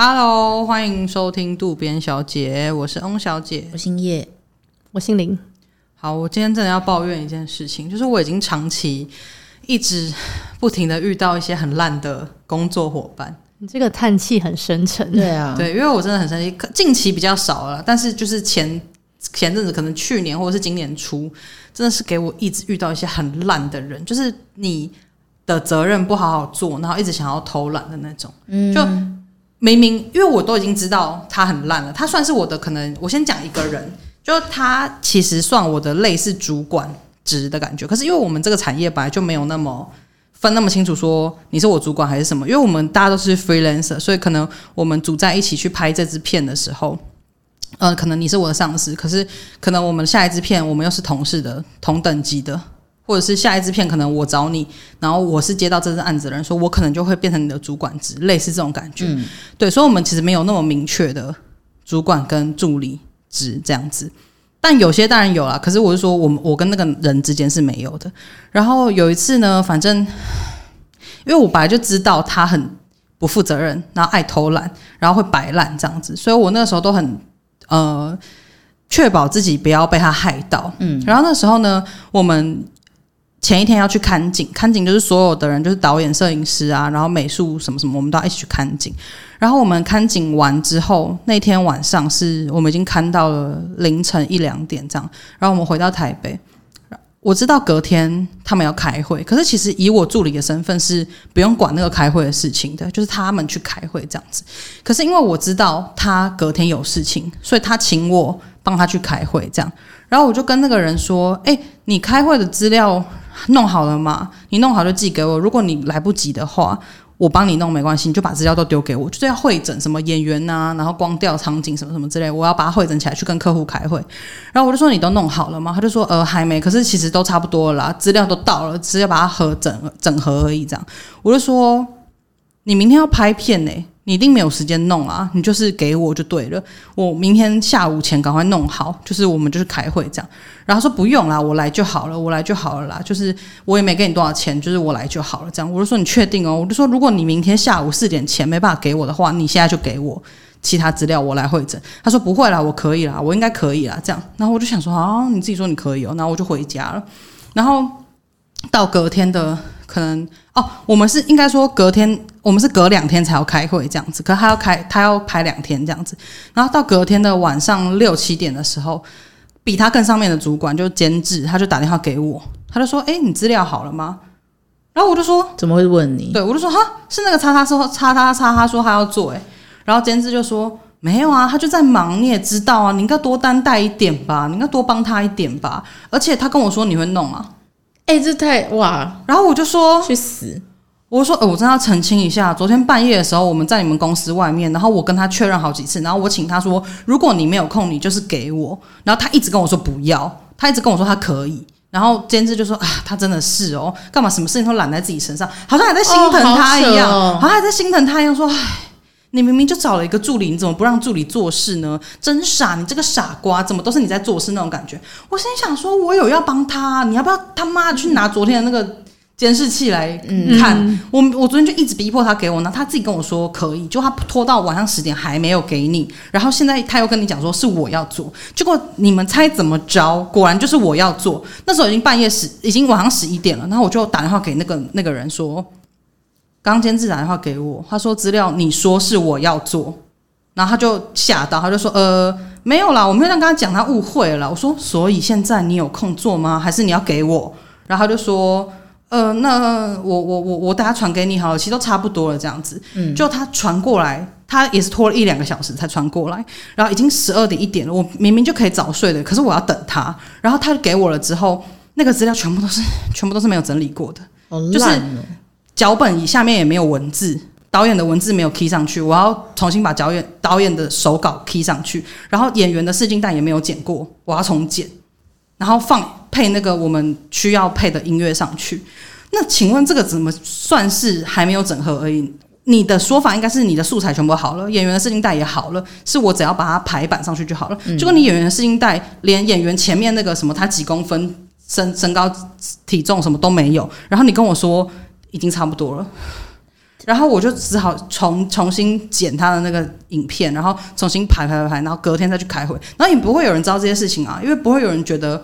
Hello，欢迎收听渡边小姐，我是翁小姐，我姓叶，我姓林。好，我今天真的要抱怨一件事情，就是我已经长期一直不停的遇到一些很烂的工作伙伴。你这个叹气很深沉，对啊，对，因为我真的很生气，近期比较少了，但是就是前前阵子，可能去年或者是今年初，真的是给我一直遇到一些很烂的人，就是你的责任不好好做，然后一直想要偷懒的那种，嗯，就。明明因为我都已经知道他很烂了，他算是我的可能。我先讲一个人，就他其实算我的类似主管职的感觉。可是因为我们这个产业本来就没有那么分那么清楚，说你是我主管还是什么。因为我们大家都是 freelancer，所以可能我们组在一起去拍这支片的时候，呃，可能你是我的上司，可是可能我们下一支片我们又是同事的同等级的。或者是下一支片，可能我找你，然后我是接到这支案子的人，说我可能就会变成你的主管职，类似这种感觉。嗯、对，所以，我们其实没有那么明确的主管跟助理职这样子，但有些当然有啦。可是我是说，我我跟那个人之间是没有的。然后有一次呢，反正因为我本来就知道他很不负责任，然后爱偷懒，然后会摆烂这样子，所以我那个时候都很呃确保自己不要被他害到。嗯，然后那时候呢，我们。前一天要去看景，看景就是所有的人，就是导演、摄影师啊，然后美术什么什么，我们都要一起去看景。然后我们看景完之后，那天晚上是我们已经看到了凌晨一两点这样。然后我们回到台北，我知道隔天他们要开会，可是其实以我助理的身份是不用管那个开会的事情的，就是他们去开会这样子。可是因为我知道他隔天有事情，所以他请我帮他去开会这样。然后我就跟那个人说：“哎，你开会的资料。”弄好了吗？你弄好就寄给我。如果你来不及的话，我帮你弄没关系，你就把资料都丢给我。就是要会诊什么演员呐、然后光调场景什么什么之类，我要把它会诊起来去跟客户开会。然后我就说，你都弄好了吗？他就说呃还没，可是其实都差不多了啦，资料都到了，只是要把它合整整合而已。这样我就说，你明天要拍片呢、你一定没有时间弄啊！你就是给我就对了，我明天下午前赶快弄好，就是我们就是开会这样。然后说不用啦，我来就好了，我来就好了啦。就是我也没给你多少钱，就是我来就好了这样。我就说你确定哦？我就说如果你明天下午四点前没办法给我的话，你现在就给我其他资料，我来会诊。他说不会啦，我可以啦，我应该可以啦。这样，然后我就想说啊，你自己说你可以哦，然后我就回家了。然后到隔天的。可能哦，我们是应该说隔天，我们是隔两天才要开会这样子。可他要开，他要排两天这样子。然后到隔天的晚上六七点的时候，比他更上面的主管就监制，他就打电话给我，他就说：“哎，你资料好了吗？”然后我就说：“怎么会问你？”对，我就说：“哈，是那个叉叉说叉叉叉，他说他要做。”哎，然后监制就说：“没有啊，他就在忙，你也知道啊，你应该多担待一点吧，你应该多帮他一点吧。而且他跟我说你会弄啊。”哎、欸，这太哇！然后我就说去死！我就说，呃，我真的要澄清一下，昨天半夜的时候，我们在你们公司外面，然后我跟他确认好几次，然后我请他说，如果你没有空，你就是给我。然后他一直跟我说不要，他一直跟我说他可以。然后监制就说啊，他真的是哦，干嘛什么事情都揽在自己身上，好像还在心疼他一样，哦、好，好像还在心疼他一样，说唉。你明明就找了一个助理，你怎么不让助理做事呢？真傻！你这个傻瓜，怎么都是你在做事那种感觉？我心想说，我有要帮他，你要不要他妈去拿昨天的那个监视器来看？嗯、我我昨天就一直逼迫他给我，那他自己跟我说可以，就他拖到晚上十点还没有给你，然后现在他又跟你讲说是我要做，结果你们猜怎么着？果然就是我要做。那时候已经半夜十，已经晚上十一点了，然后我就打电话给那个那个人说。刚监制打电话给我，他说资料你说是我要做，然后他就吓到，他就说呃没有啦，我没有跟他讲，他误会了。我说所以现在你有空做吗？还是你要给我？然后他就说呃那我我我我等下传给你好了，其实都差不多了这样子。嗯，就他传过来，他也是拖了一两个小时才传过来，然后已经十二点一点了，我明明就可以早睡的，可是我要等他。然后他就给我了之后，那个资料全部都是全部都是没有整理过的，好烂哦，就是。脚本以下面也没有文字，导演的文字没有 key 上去，我要重新把导演导演的手稿 key 上去，然后演员的试镜带也没有剪过，我要重剪，然后放配那个我们需要配的音乐上去。那请问这个怎么算是还没有整合而已？你的说法应该是你的素材全部好了，演员的试镜带也好了，是我只要把它排版上去就好了。嗯、就跟你演员的试镜带，连演员前面那个什么他几公分身身高体重什么都没有，然后你跟我说。已经差不多了，然后我就只好重重新剪他的那个影片，然后重新排排排排，然后隔天再去开会，然后也不会有人知道这些事情啊，因为不会有人觉得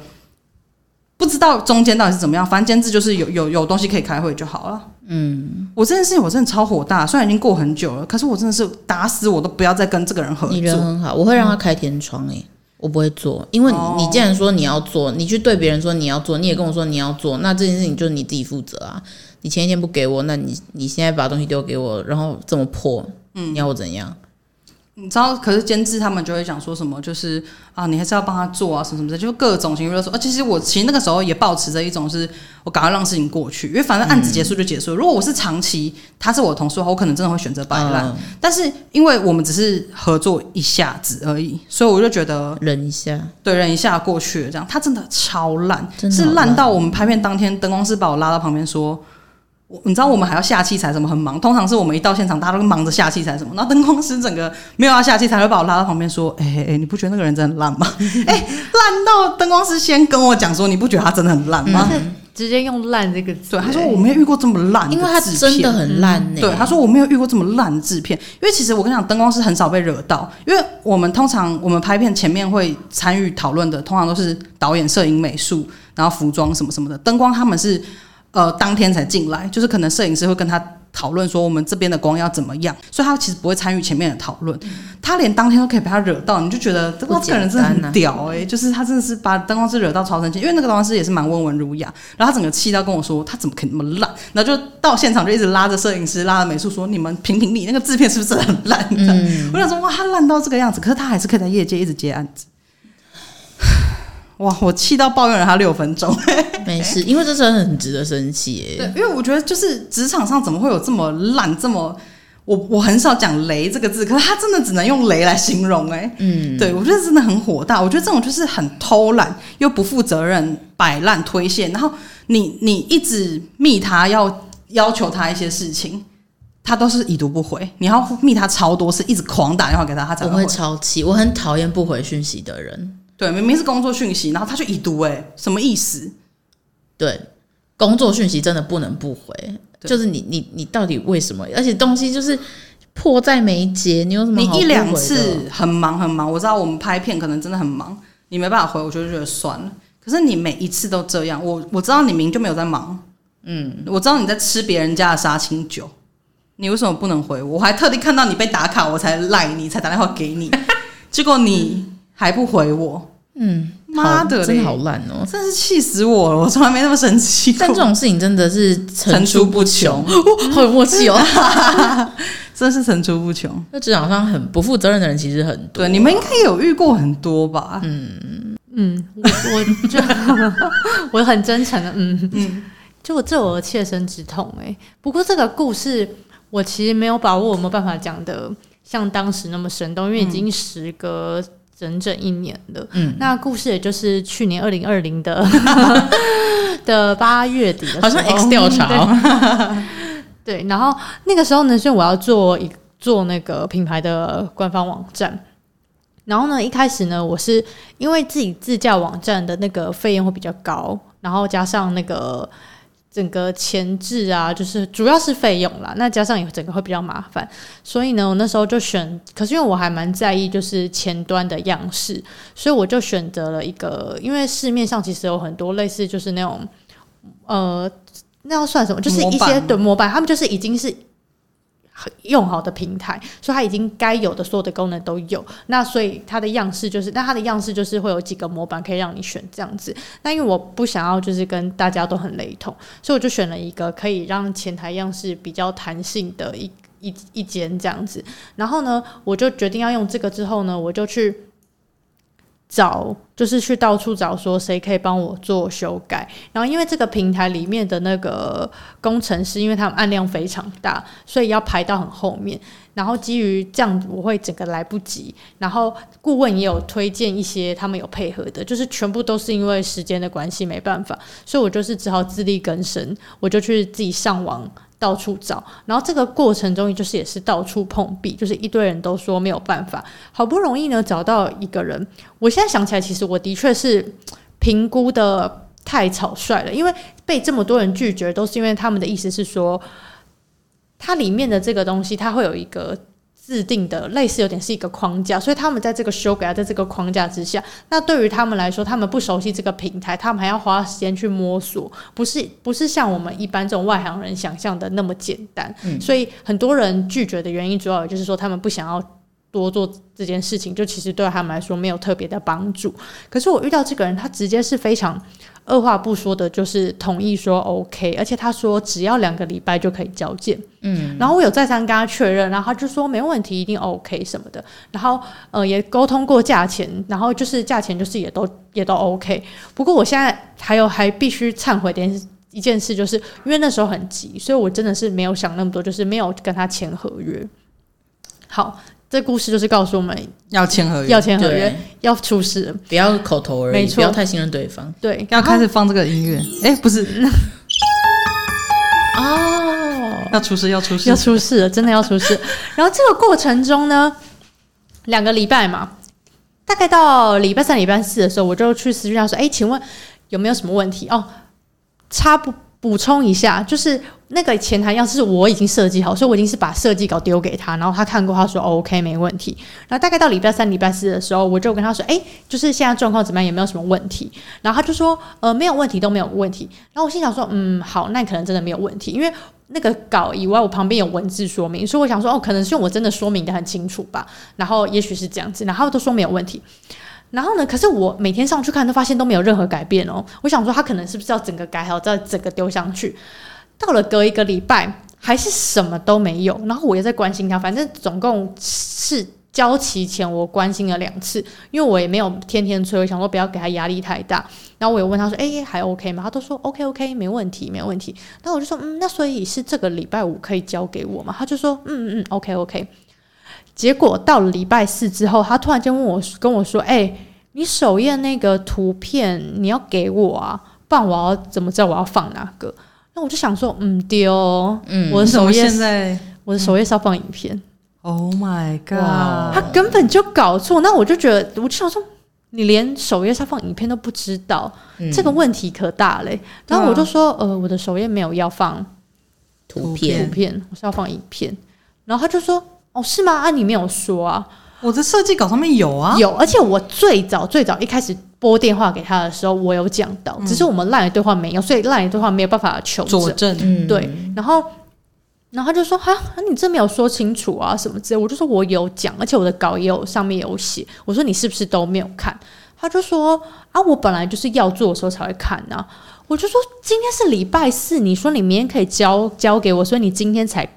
不知道中间到底是怎么样，反正监制就是有有有东西可以开会就好了。嗯，我这件事情我真的超火大，虽然已经过很久了，可是我真的是打死我都不要再跟这个人合作。你人很好，我会让他开天窗诶、欸。我不会做，因为你既然说你要做，你去对别人说你要做，你也跟我说你要做，那这件事情就是你自己负责啊。你前一天不给我，那你你现在把东西丢给我，然后这么破，嗯，你要我怎样？你知道，可是监制他们就会讲说什么，就是啊，你还是要帮他做啊，什么什么的，就各种情绪勒索。啊，其实我其实那个时候也保持着一种，是我赶快让事情过去，因为反正案子结束就结束。嗯、如果我是长期他是我的同事的话，我可能真的会选择摆烂。嗯、但是因为我们只是合作一下子而已，所以我就觉得忍一下，对，忍一下过去了。这样，他真的超烂，是烂到我们拍片当天，灯光师把我拉到旁边说。你知道我们还要下器材，什么很忙。通常是我们一到现场，大家都忙着下器材什么。然后灯光师整个没有要下器材，会把我拉到旁边说：“哎哎哎，你不觉得那个人真的很烂吗？哎、欸，烂到灯光师先跟我讲说，你不觉得他真的很烂吗？嗯、直接用烂这个字。对，他说我没有遇过这么烂，因为他真的很烂、欸。对，他说我没有遇过这么烂的制片。因为其实我跟你讲，灯光师很少被惹到，因为我们通常我们拍片前面会参与讨论的，通常都是导演、摄影、美术，然后服装什么什么的。灯光他们是。呃，当天才进来，就是可能摄影师会跟他讨论说，我们这边的光要怎么样，所以他其实不会参与前面的讨论。嗯、他连当天都可以被他惹到，你就觉得这个人真的很屌哎、欸，就是他真的是把灯光师惹到超生气，因为那个灯光师也是蛮温文儒雅，然后他整个气到跟我说，他怎么可以那么烂，然后就到现场就一直拉着摄影师、拉着美术说，你们评评理，那个制片是不是很烂？嗯、我想说哇，他烂到这个样子，可是他还是可以在业界一直接案子。哇！我气到抱怨了他六分钟。没事，因为这真的很值得生气耶。对，因为我觉得就是职场上怎么会有这么烂、这么……我我很少讲“雷”这个字，可是他真的只能用“雷”来形容哎。嗯，对，我觉得真的很火大。我觉得这种就是很偷懒又不负责任、摆烂推卸，然后你你一直密他要要求他一些事情，他都是已读不回。你要密他超多次，一直狂打电话给他，他才会。我会超气，我很讨厌不回讯息的人。对，明明是工作讯息，然后他就已读，哎，什么意思？对，工作讯息真的不能不回，就是你你你到底为什么？而且东西就是迫在眉睫，你有什么？你一两次很忙很忙，我知道我们拍片可能真的很忙，你没办法回，我就觉得算了。可是你每一次都这样，我我知道你明明就没有在忙，嗯，我知道你在吃别人家的杀青酒，你为什么不能回我？我还特地看到你被打卡，我才赖你，才打电话给你，结果你。嗯还不回我，嗯，妈的，真的好烂哦，真是气死我了！我从来没那么生气。但这种事情真的是层出不穷，好有默契哦，真的是层出不穷。那职场上很不负责任的人其实很多，对，你们应该有遇过很多吧？嗯嗯，我我就 我很真诚的，嗯嗯，就我这我的切身之痛哎。不过这个故事我其实没有把握，我没有办法讲的像当时那么生动，因为已经时隔。整整一年的，嗯，那故事也就是去年二零二零的 的八月底的，好像 X 调查哦，对，对，然后那个时候呢，是我要做一做那个品牌的官方网站，然后呢，一开始呢，我是因为自己自驾网站的那个费用会比较高，然后加上那个。整个前置啊，就是主要是费用啦，那加上也整个会比较麻烦，所以呢，我那时候就选，可是因为我还蛮在意就是前端的样式，所以我就选择了一个，因为市面上其实有很多类似就是那种，呃，那要算什么？就是一些的模板，他们就是已经是。用好的平台，所以它已经该有的所有的功能都有。那所以它的样式就是，那它的样式就是会有几个模板可以让你选这样子。那因为我不想要就是跟大家都很雷同，所以我就选了一个可以让前台样式比较弹性的一一一间这样子。然后呢，我就决定要用这个之后呢，我就去。找就是去到处找，说谁可以帮我做修改。然后因为这个平台里面的那个工程师，因为他们案量非常大，所以要排到很后面。然后基于这样，我会整个来不及。然后顾问也有推荐一些他们有配合的，就是全部都是因为时间的关系没办法，所以我就是只好自力更生，我就去自己上网。到处找，然后这个过程中就是也是到处碰壁，就是一堆人都说没有办法，好不容易呢找到一个人。我现在想起来，其实我的确是评估的太草率了，因为被这么多人拒绝，都是因为他们的意思是说。它里面的这个东西，它会有一个。制定的类似有点是一个框架，所以他们在这个修改在这个框架之下，那对于他们来说，他们不熟悉这个平台，他们还要花时间去摸索，不是不是像我们一般这种外行人想象的那么简单。嗯，所以很多人拒绝的原因，主要也就是说他们不想要多做这件事情，就其实对他们来说没有特别的帮助。可是我遇到这个人，他直接是非常。二话不说的，就是同意说 OK，而且他说只要两个礼拜就可以交件，嗯，然后我有再三跟他确认，然后他就说没问题，一定 OK 什么的，然后呃也沟通过价钱，然后就是价钱就是也都也都 OK。不过我现在还有还必须忏悔点一件事，就是因为那时候很急，所以我真的是没有想那么多，就是没有跟他签合约。好。这故事就是告诉我们要签合约，要签合约，要出事，不要口头而已，没错，不要太信任对方。对，要开始放这个音乐。哎，不是，哦，要出事，要出事，要出事了，真的要出事。然后这个过程中呢，两个礼拜嘛，大概到礼拜三、礼拜四的时候，我就去私讯他说：“哎，请问有没有什么问题？”哦，差不。补充一下，就是那个前台要是我已经设计好，所以我已经是把设计稿丢给他，然后他看过，他说 OK 没问题。然后大概到礼拜三、礼拜四的时候，我就跟他说：“哎，就是现在状况怎么样？有没有什么问题？”然后他就说：“呃，没有问题，都没有问题。”然后我心想说：“嗯，好，那可能真的没有问题，因为那个稿以外，我旁边有文字说明，所以我想说，哦，可能是我真的说明得很清楚吧。然后也许是这样子，然后都说没有问题。”然后呢？可是我每天上去看，都发现都没有任何改变哦。我想说，他可能是不是要整个改好，再整个丢上去？到了隔一个礼拜，还是什么都没有。然后我也在关心他，反正总共是交期前我关心了两次，因为我也没有天天催，我想说不要给他压力太大。然后我有问他说：“哎，还 OK 吗？”他都说：“OK OK，没问题，没问题。”那我就说：“嗯，那所以是这个礼拜五可以交给我吗？”他就说：“嗯嗯，OK OK。”结果到了礼拜四之后，他突然间问我，跟我说：“哎、欸，你首页那个图片你要给我啊？不然我要怎么知道我要放哪个？”那我就想说：“嗯，丢、嗯，我的首页现在我的首页是要放影片。嗯、”Oh my god！他根本就搞错。那我就觉得，我就想说，你连首页上放影片都不知道，嗯、这个问题可大嘞。然后我就说：“呃，我的首页没有要放图片，图片我是要放影片。”然后他就说。哦，是吗？啊，你没有说啊？我的设计稿上面有啊，有。而且我最早最早一开始拨电话给他的时候，我有讲到，嗯、只是我们 LINE 对话没有，所以 LINE 对话没有办法求证。证嗯、对，然后，然后他就说：“哈，你这没有说清楚啊，什么之类。”我就说：“我有讲，而且我的稿也有上面有写。”我说：“你是不是都没有看？”他就说：“啊，我本来就是要做的时候才会看啊。”我就说：“今天是礼拜四，你说你明天可以交交给我，所以你今天才。”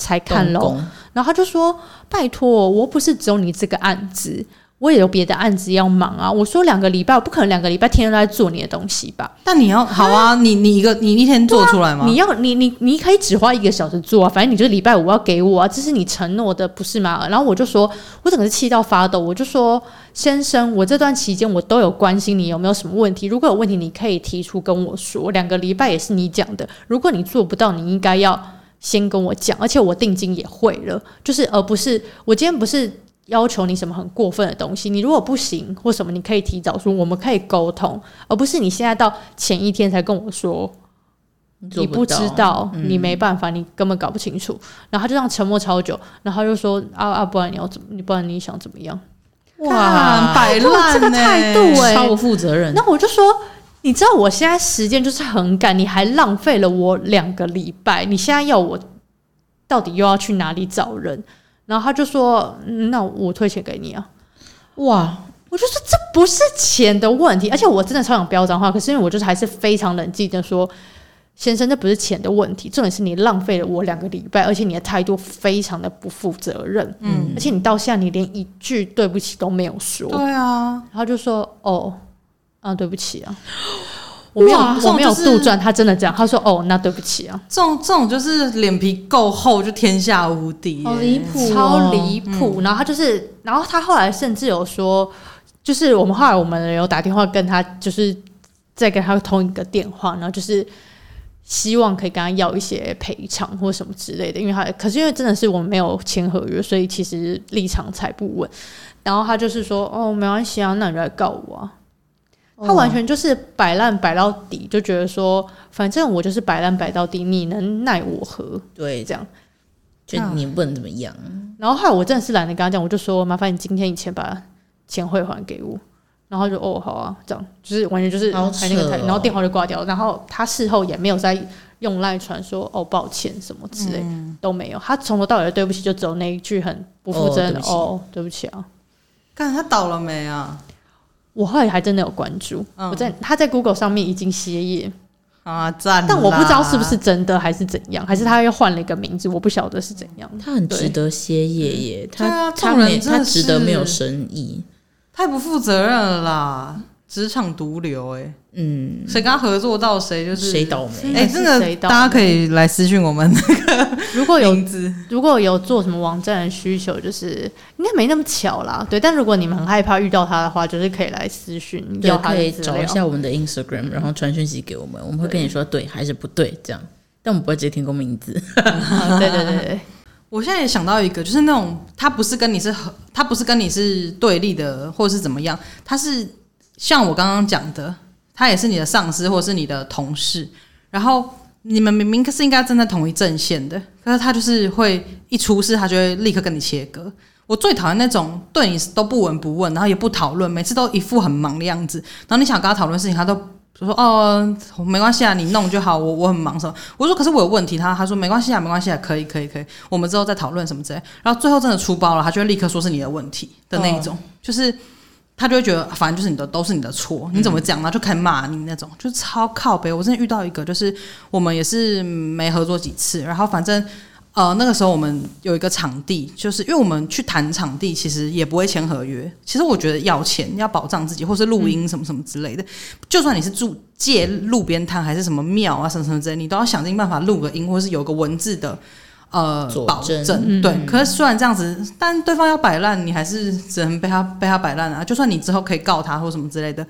才看喽，然后他就说：“拜托，我不是只有你这个案子，我也有别的案子要忙啊。”我说：“两个礼拜，我不可能两个礼拜天天都在做你的东西吧？”但你要好啊，你你一个你一天做出来吗？你要你你你可以只花一个小时做啊，反正你就是礼拜五要给我啊，这是你承诺的，不是吗？然后我就说，我整个是气到发抖，我就说：“先生，我这段期间我都有关心你有没有什么问题，如果有问题，你可以提出跟我说。两个礼拜也是你讲的，如果你做不到，你应该要。”先跟我讲，而且我定金也会了，就是而不是我今天不是要求你什么很过分的东西，你如果不行或什么，你可以提早说，我们可以沟通，而不是你现在到前一天才跟我说，你，不你不知道，嗯、你没办法，你根本搞不清楚，然后他就这样沉默超久，然后就说啊啊，不然你要怎么，你不然你想怎么样？哇，摆烂这个态度哎、欸，超不负责任。那我就说。你知道我现在时间就是很赶，你还浪费了我两个礼拜。你现在要我到底又要去哪里找人？然后他就说：“那我退钱给你啊！”哇，我就说这不是钱的问题，而且我真的超想飙脏话，可是因为我就是还是非常冷静的说：“先生，这不是钱的问题，重点是你浪费了我两个礼拜，而且你的态度非常的不负责任。嗯，而且你到现在你连一句对不起都没有说。对啊，然后就说：“哦。”啊，对不起啊，我没有，我没有杜撰，他真的这样。他说：“哦，那对不起啊。”这种这种就是脸皮够厚，就天下无敌，好离谱，超离谱。然后他就是，然后他后来甚至有说，就是我们后来我们有打电话跟他，就是再跟他通一个电话，然后就是希望可以跟他要一些赔偿或什么之类的。因为他可是因为真的是我们没有签合约，所以其实立场才不稳。然后他就是说：“哦，没关系啊，那你就来告我啊。”他完全就是摆烂摆到底，就觉得说，反正我就是摆烂摆到底，你能奈我何？对，这样，就你不能怎么样。然后后来我真的是懒得跟他讲，我就说麻烦你今天以前把钱汇还给我。然后就哦好啊，这样就是完全就是还那个台，哦、然后电话就挂掉。然后他事后也没有再用赖传说哦抱歉什么之类、嗯、都没有，他从头到尾的对不起就只有那一句很不负责任的哦，哦对不起啊。看他倒了没啊？我后来还真的有关注，嗯、我在他在 Google 上面已经歇业啊赞，但我不知道是不是真的还是怎样，还是他又换了一个名字，我不晓得是怎样。他很值得歇业耶，他他他值得没有生意。太不负责任了啦！职场毒瘤，哎，嗯，谁跟他合作到谁就是谁倒霉，哎、欸，真的，大家可以来私讯我们那个，如果有如果有做什么网站的需求，就是应该没那么巧啦，对。但如果你们很害怕遇到他的话，就是可以来私讯，对，可以找一下我们的 Instagram，然后传讯息给我们，我们会跟你说对。还是不对这样，但我们不会直接提供名字。对对对对。我现在也想到一个，就是那种他不是跟你是和，他不是跟你是对立的，或者是怎么样，他是像我刚刚讲的，他也是你的上司或者是你的同事，然后你们明明是应该站在同一阵线的，可是他就是会一出事，他就会立刻跟你切割。我最讨厌那种对你都不闻不问，然后也不讨论，每次都一副很忙的样子，然后你想跟他讨论事情，他都。就说哦，没关系啊，你弄就好，我我很忙什么。我说可是我有问题，他他说没关系啊，没关系啊，可以可以可以，我们之后再讨论什么之类。然后最后真的出包了，他就会立刻说是你的问题的那一种，哦、就是他就会觉得反正就是你的都是你的错，你怎么讲呢？就开骂你那种，就超靠北。我真的遇到一个，就是我们也是没合作几次，然后反正。呃，那个时候我们有一个场地，就是因为我们去谈场地，其实也不会签合约。其实我觉得要钱，要保障自己，或是录音什么什么之类的。就算你是住借路边摊，还是什么庙啊什么什么之类，你都要想尽办法录个音，或是有个文字的呃保证。对，可是虽然这样子，但对方要摆烂，你还是只能被他被他摆烂啊。就算你之后可以告他或什么之类的。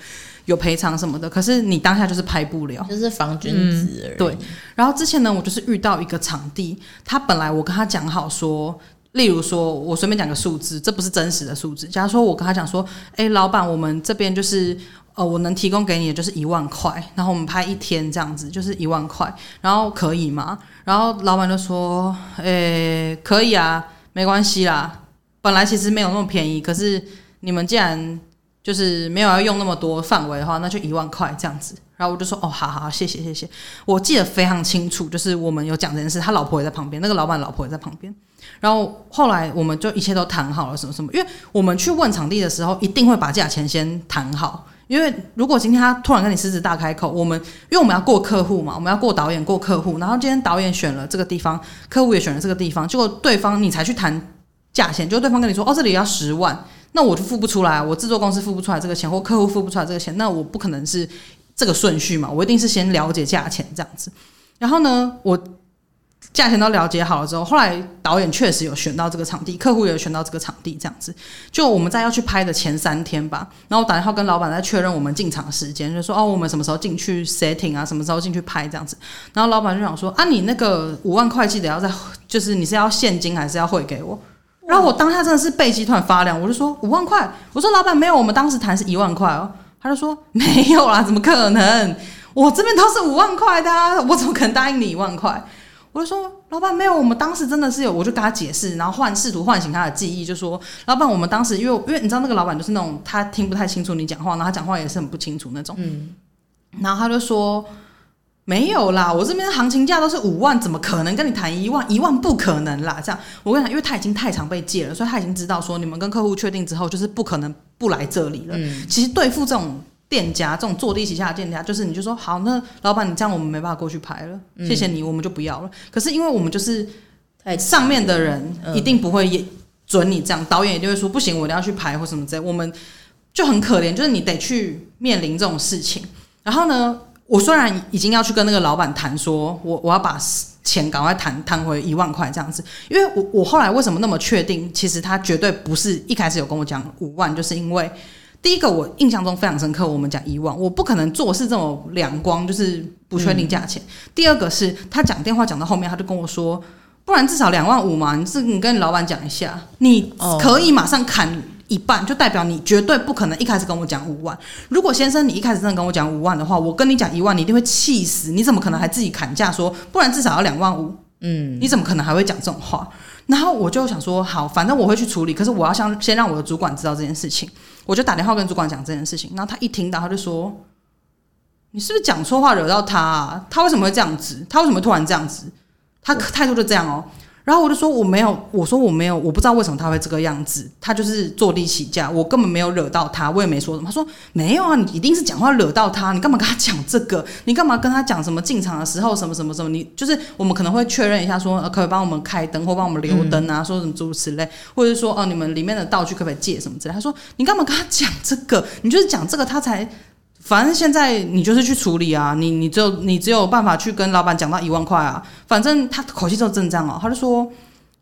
有赔偿什么的，可是你当下就是拍不了，就是防君子而已。对，然后之前呢，我就是遇到一个场地，他本来我跟他讲好说，例如说我随便讲个数字，这不是真实的数字。假如说我跟他讲说，哎，老板，我们这边就是呃，我能提供给你的就是一万块，然后我们拍一天这样子，就是一万块，然后可以吗？然后老板就说，诶，可以啊，没关系啦。本来其实没有那么便宜，可是你们既然就是没有要用那么多范围的话，那就一万块这样子。然后我就说：“哦，好好，谢谢谢谢。”我记得非常清楚，就是我们有讲这件事，他老婆也在旁边，那个老板老婆也在旁边。然后后来我们就一切都谈好了，什么什么。因为我们去问场地的时候，一定会把价钱先谈好。因为如果今天他突然跟你狮子大开口，我们因为我们要过客户嘛，我们要过导演过客户。然后今天导演选了这个地方，客户也选了这个地方，结果对方你才去谈价钱，就对方跟你说：“哦，这里要十万。”那我就付不出来，我制作公司付不出来这个钱，或客户付不出来这个钱，那我不可能是这个顺序嘛，我一定是先了解价钱这样子。然后呢，我价钱都了解好了之后，后来导演确实有选到这个场地，客户也有选到这个场地，这样子。就我们在要去拍的前三天吧，然后打电话跟老板在确认我们进场时间，就说哦，我们什么时候进去 setting 啊，什么时候进去拍这样子。然后老板就想说啊，你那个五万块记得要在，就是你是要现金还是要汇给我？然后我当下真的是背脊突然发凉，我就说五万块，我说老板没有，我们当时谈是一万块哦，他就说没有啦，怎么可能？我这边都是五万块的，我怎么可能答应你一万块？我就说老板没有，我们当时真的是有，我就跟他解释，然后换试图唤醒他的记忆，就说老板，我们当时因为因为你知道那个老板就是那种他听不太清楚你讲话，然后他讲话也是很不清楚那种，嗯，然后他就说。没有啦，我这边的行情价都是五万，怎么可能跟你谈一万？一万不可能啦！这样，我跟你讲，因为他已经太常被借了，所以他已经知道说你们跟客户确定之后，就是不可能不来这里了。嗯、其实对付这种店家，这种坐地起价的店家，就是你就说好，那老板你这样我们没办法过去拍了，嗯、谢谢你，我们就不要了。可是因为我们就是上面的人一定不会也准你这样，导演也就会说不行，我一定要去拍或什么之类，我们就很可怜，就是你得去面临这种事情。然后呢？我虽然已经要去跟那个老板谈，说我我要把钱赶快谈谈回一万块这样子，因为我我后来为什么那么确定？其实他绝对不是一开始有跟我讲五万，就是因为第一个我印象中非常深刻，我们讲一万，我不可能做事这么两光，就是不确定价钱。第二个是他讲电话讲到后面，他就跟我说，不然至少两万五嘛，你是你跟老板讲一下，你可以马上砍一半，就代表你绝对不可能一开始跟我讲五万。如果先生你一开始真的跟我讲五万的话，我跟你讲一万，你一定会气死。你怎么可能还自己砍价说，不然至少要两万五？嗯，你怎么可能还会讲这种话？然后我就想说，好，反正我会去处理，可是我要先先让我的主管知道这件事情。我就打电话跟主管讲这件事情，然后他一听到，他就说：“你是不是讲错话惹到他啊？他为什么会这样子？他为什么突然这样子？他态度就这样哦。”然后我就说我没有，我说我没有，我不知道为什么他会这个样子。他就是坐地起价，我根本没有惹到他，我也没说什么。他说没有啊，你一定是讲话惹到他，你干嘛跟他讲这个？你干嘛跟他讲什么进场的时候什么什么什么？你就是我们可能会确认一下说，说、呃、可以帮我们开灯或帮我们留灯啊，说什么诸如此类，或者说哦、你们里面的道具可不可以借什么之类。他说你干嘛跟他讲这个？你就是讲这个他才。反正现在你就是去处理啊，你你只有你只有办法去跟老板讲到一万块啊。反正他口气就正这样哦，他就说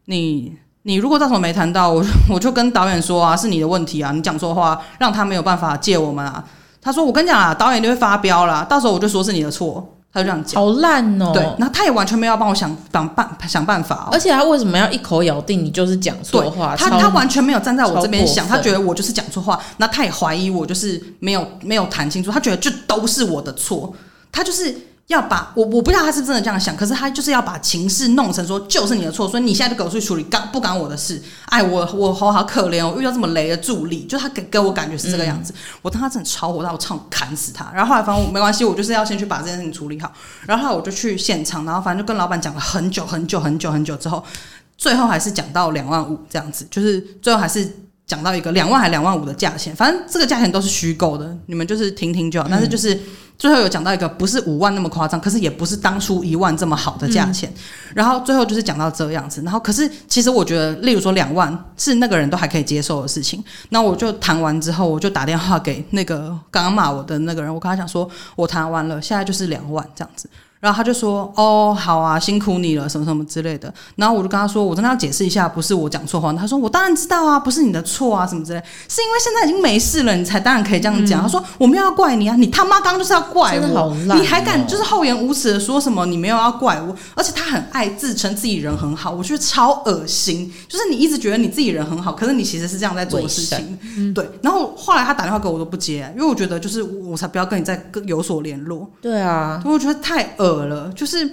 你你如果到时候没谈到，我 我就跟导演说啊，是你的问题啊，你讲错话，让他没有办法借我们啊。他说我跟你讲啊，导演就会发飙啦，到时候我就说是你的错。他就这样讲，好烂哦。对，然后他也完全没有帮我想想办想办法哦。而且他为什么要一口咬定你就是讲错话？他他完全没有站在我这边想，他觉得我就是讲错话，那他也怀疑我就是没有没有谈清楚，他觉得这都是我的错，他就是。要把我我不知道他是真的这样想，可是他就是要把情势弄成说就是你的错，所以你现在就给我去处理，干不干我的事。哎，我我好好可怜，我遇到这么雷的助理，就他给给我感觉是这个样子。嗯、我当他真的超火大，我唱砍死他。然后后来反正我没关系，我就是要先去把这件事情处理好。然后后来我就去现场，然后反正就跟老板讲了很久很久很久很久之后，最后还是讲到两万五这样子，就是最后还是讲到一个两万还两万五的价钱。反正这个价钱都是虚构的，你们就是听听就好。但是就是。最后有讲到一个不是五万那么夸张，可是也不是当初一万这么好的价钱。然后最后就是讲到这样子。然后可是其实我觉得，例如说两万是那个人都还可以接受的事情。那我就谈完之后，我就打电话给那个刚刚骂我的那个人，我跟他讲说，我谈完了，现在就是两万这样子。然后他就说：“哦，好啊，辛苦你了，什么什么之类的。”然后我就跟他说：“我真的要解释一下，不是我讲错话。”他说：“我当然知道啊，不是你的错啊，什么之类，是因为现在已经没事了，你才当然可以这样讲。嗯”他说：“我没有要怪你啊，你他妈刚刚就是要怪我，你还敢就是厚颜无耻的说什么你没有要怪我？而且他很爱自称自己人很好，我觉得超恶心。就是你一直觉得你自己人很好，可是你其实是这样在做事情。嗯、对。然后后来他打电话给我，我都不接，因为我觉得就是我才不要跟你再有所联络。对啊，我觉得太恶了，就是。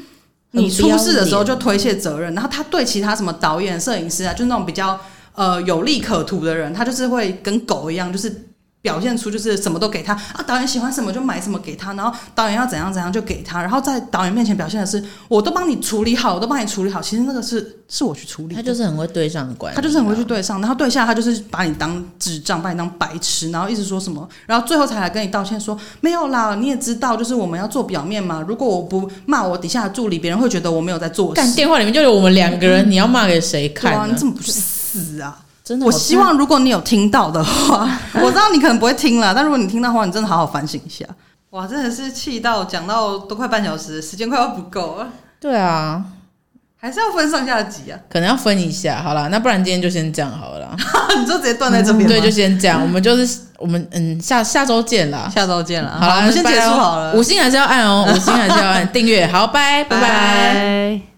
你出事的时候就推卸责任，然后他对其他什么导演、摄影师啊，就那种比较呃有利可图的人，他就是会跟狗一样，就是。表现出就是什么都给他啊，导演喜欢什么就买什么给他，然后导演要怎样怎样就给他，然后在导演面前表现的是我都帮你处理好，我都帮你处理好。其实那个是是我去处理，他就是很会对上关系，他就是很会去对上，然后对下他就是把你当智障，把你当白痴，然后一直说什么，然后最后才来跟你道歉说没有啦，你也知道就是我们要做表面嘛，如果我不骂我底下的助理，别人会觉得我没有在做事。干电话里面就有我们两个人，嗯、你要骂给谁看？啊？你怎么不去死啊？真的，我希望如果你有听到的话，我知道你可能不会听了，但如果你听到的话，你真的好好反省一下。哇，真的是气到讲到都快半小时，时间快要不够了。对啊，还是要分上下集啊，可能要分一下。好了，那不然今天就先这样好了。你就直接断在这边、嗯。对，就先这样。我们就是我们嗯，下下周见了，下周见了。好了，我们先结束好了。五星还是要按哦，五星还是要按 订阅。好，拜拜拜。